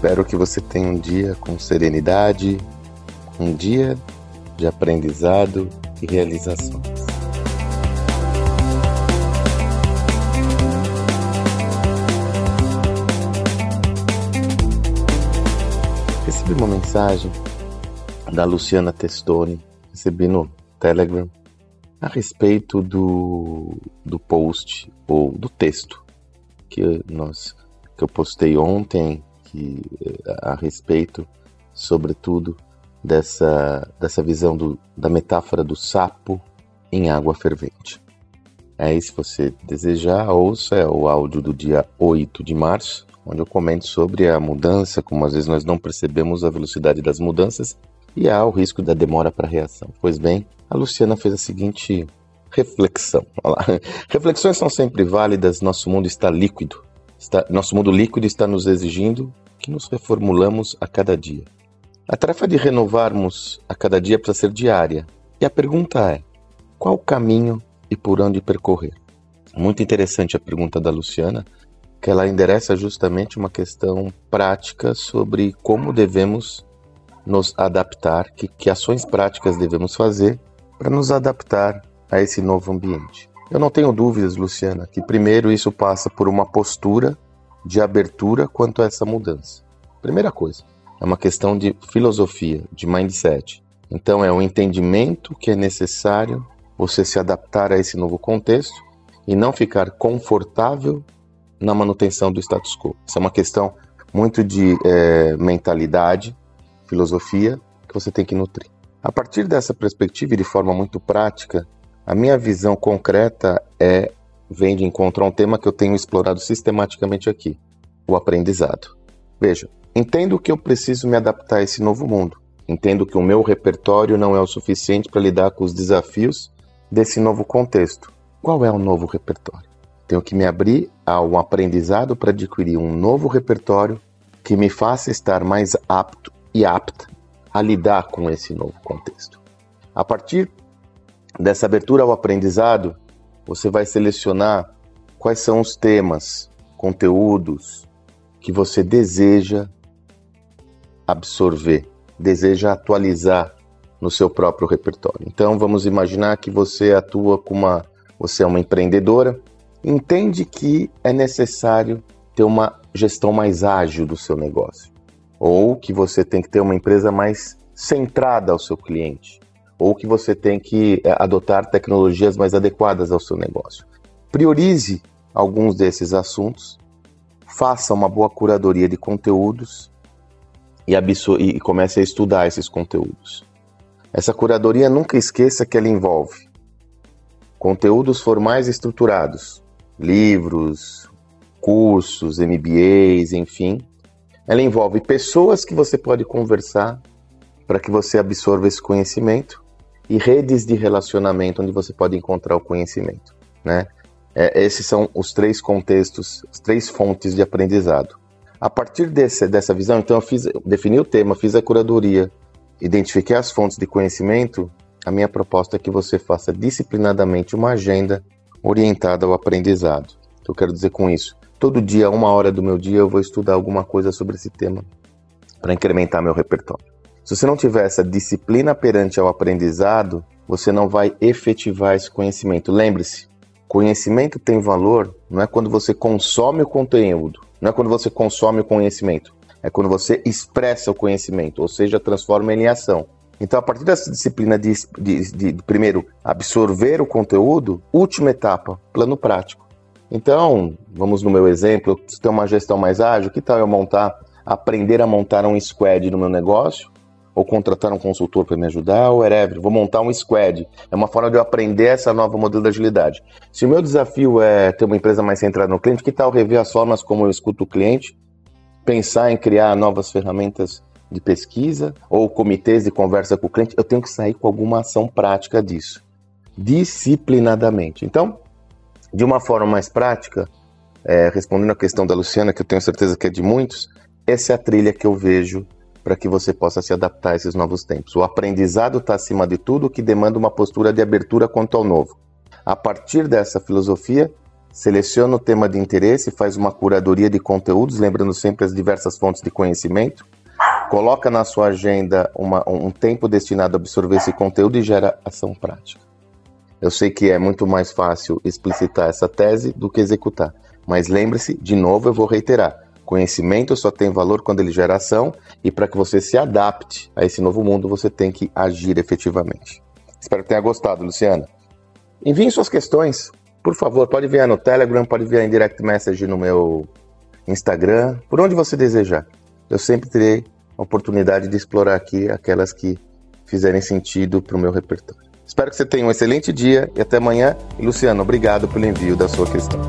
Espero que você tenha um dia com serenidade, um dia de aprendizado e realizações. Recebi uma mensagem da Luciana Testoni, recebi no Telegram, a respeito do, do post ou do texto que nós que eu postei ontem que a respeito sobretudo dessa dessa visão do, da metáfora do sapo em água fervente. Aí, se você desejar, ouça é o áudio do dia 8 de março, onde eu comento sobre a mudança, como às vezes nós não percebemos a velocidade das mudanças e há o risco da demora para reação. Pois bem, a Luciana fez a seguinte reflexão. Reflexões são sempre válidas, nosso mundo está líquido. Está, nosso mundo líquido está nos exigindo que nos reformulamos a cada dia. A tarefa de renovarmos a cada dia precisa ser diária. E a pergunta é: qual o caminho e por onde percorrer? Muito interessante a pergunta da Luciana, que ela endereça justamente uma questão prática sobre como devemos nos adaptar, que, que ações práticas devemos fazer para nos adaptar a esse novo ambiente. Eu não tenho dúvidas, Luciana, que primeiro isso passa por uma postura de abertura quanto a essa mudança. Primeira coisa, é uma questão de filosofia, de mindset. Então é o entendimento que é necessário você se adaptar a esse novo contexto e não ficar confortável na manutenção do status quo. Isso é uma questão muito de é, mentalidade, filosofia que você tem que nutrir. A partir dessa perspectiva e de forma muito prática, a minha visão concreta é vem de encontro a um tema que eu tenho explorado sistematicamente aqui, o aprendizado. Veja, entendo que eu preciso me adaptar a esse novo mundo. Entendo que o meu repertório não é o suficiente para lidar com os desafios desse novo contexto. Qual é o novo repertório? Tenho que me abrir a um aprendizado para adquirir um novo repertório que me faça estar mais apto e apta a lidar com esse novo contexto. A partir dessa abertura ao aprendizado, você vai selecionar quais são os temas, conteúdos que você deseja absorver, deseja atualizar no seu próprio repertório. Então vamos imaginar que você atua com uma, você é uma empreendedora, entende que é necessário ter uma gestão mais ágil do seu negócio, ou que você tem que ter uma empresa mais centrada ao seu cliente, ou que você tem que é, adotar tecnologias mais adequadas ao seu negócio. Priorize alguns desses assuntos, faça uma boa curadoria de conteúdos e, e comece a estudar esses conteúdos. Essa curadoria nunca esqueça que ela envolve conteúdos formais estruturados, livros, cursos, MBAs, enfim. Ela envolve pessoas que você pode conversar para que você absorva esse conhecimento e redes de relacionamento onde você pode encontrar o conhecimento, né? É, esses são os três contextos, as três fontes de aprendizado. A partir desse, dessa visão, então, eu fiz, defini o tema, fiz a curadoria, identifiquei as fontes de conhecimento. A minha proposta é que você faça disciplinadamente uma agenda orientada ao aprendizado. O que eu quero dizer com isso? Todo dia, uma hora do meu dia, eu vou estudar alguma coisa sobre esse tema para incrementar meu repertório. Se você não tiver essa disciplina perante ao aprendizado, você não vai efetivar esse conhecimento. Lembre-se, conhecimento tem valor não é quando você consome o conteúdo, não é quando você consome o conhecimento, é quando você expressa o conhecimento, ou seja, transforma ele em ação. Então, a partir dessa disciplina de, de, de, de primeiro absorver o conteúdo, última etapa, plano prático. Então, vamos no meu exemplo, se tem uma gestão mais ágil, que tal eu montar, aprender a montar um squad no meu negócio, ou contratar um consultor para me ajudar, ou whatever, vou montar um squad. É uma forma de eu aprender essa nova modelo de agilidade. Se o meu desafio é ter uma empresa mais centrada no cliente, que tal rever as formas como eu escuto o cliente, pensar em criar novas ferramentas de pesquisa ou comitês de conversa com o cliente? Eu tenho que sair com alguma ação prática disso, disciplinadamente. Então, de uma forma mais prática, é, respondendo a questão da Luciana, que eu tenho certeza que é de muitos, essa é a trilha que eu vejo para que você possa se adaptar a esses novos tempos. O aprendizado está acima de tudo, que demanda uma postura de abertura quanto ao novo. A partir dessa filosofia, seleciona o tema de interesse, faz uma curadoria de conteúdos, lembrando sempre as diversas fontes de conhecimento, coloca na sua agenda uma, um tempo destinado a absorver esse conteúdo e gera ação prática. Eu sei que é muito mais fácil explicitar essa tese do que executar, mas lembre-se, de novo eu vou reiterar, conhecimento só tem valor quando ele gera ação e para que você se adapte a esse novo mundo, você tem que agir efetivamente. Espero que tenha gostado, Luciana. Envie suas questões, por favor, pode enviar no Telegram, pode enviar em direct message no meu Instagram, por onde você desejar. Eu sempre terei a oportunidade de explorar aqui aquelas que fizerem sentido para o meu repertório. Espero que você tenha um excelente dia e até amanhã. E Luciano, obrigado pelo envio da sua questão.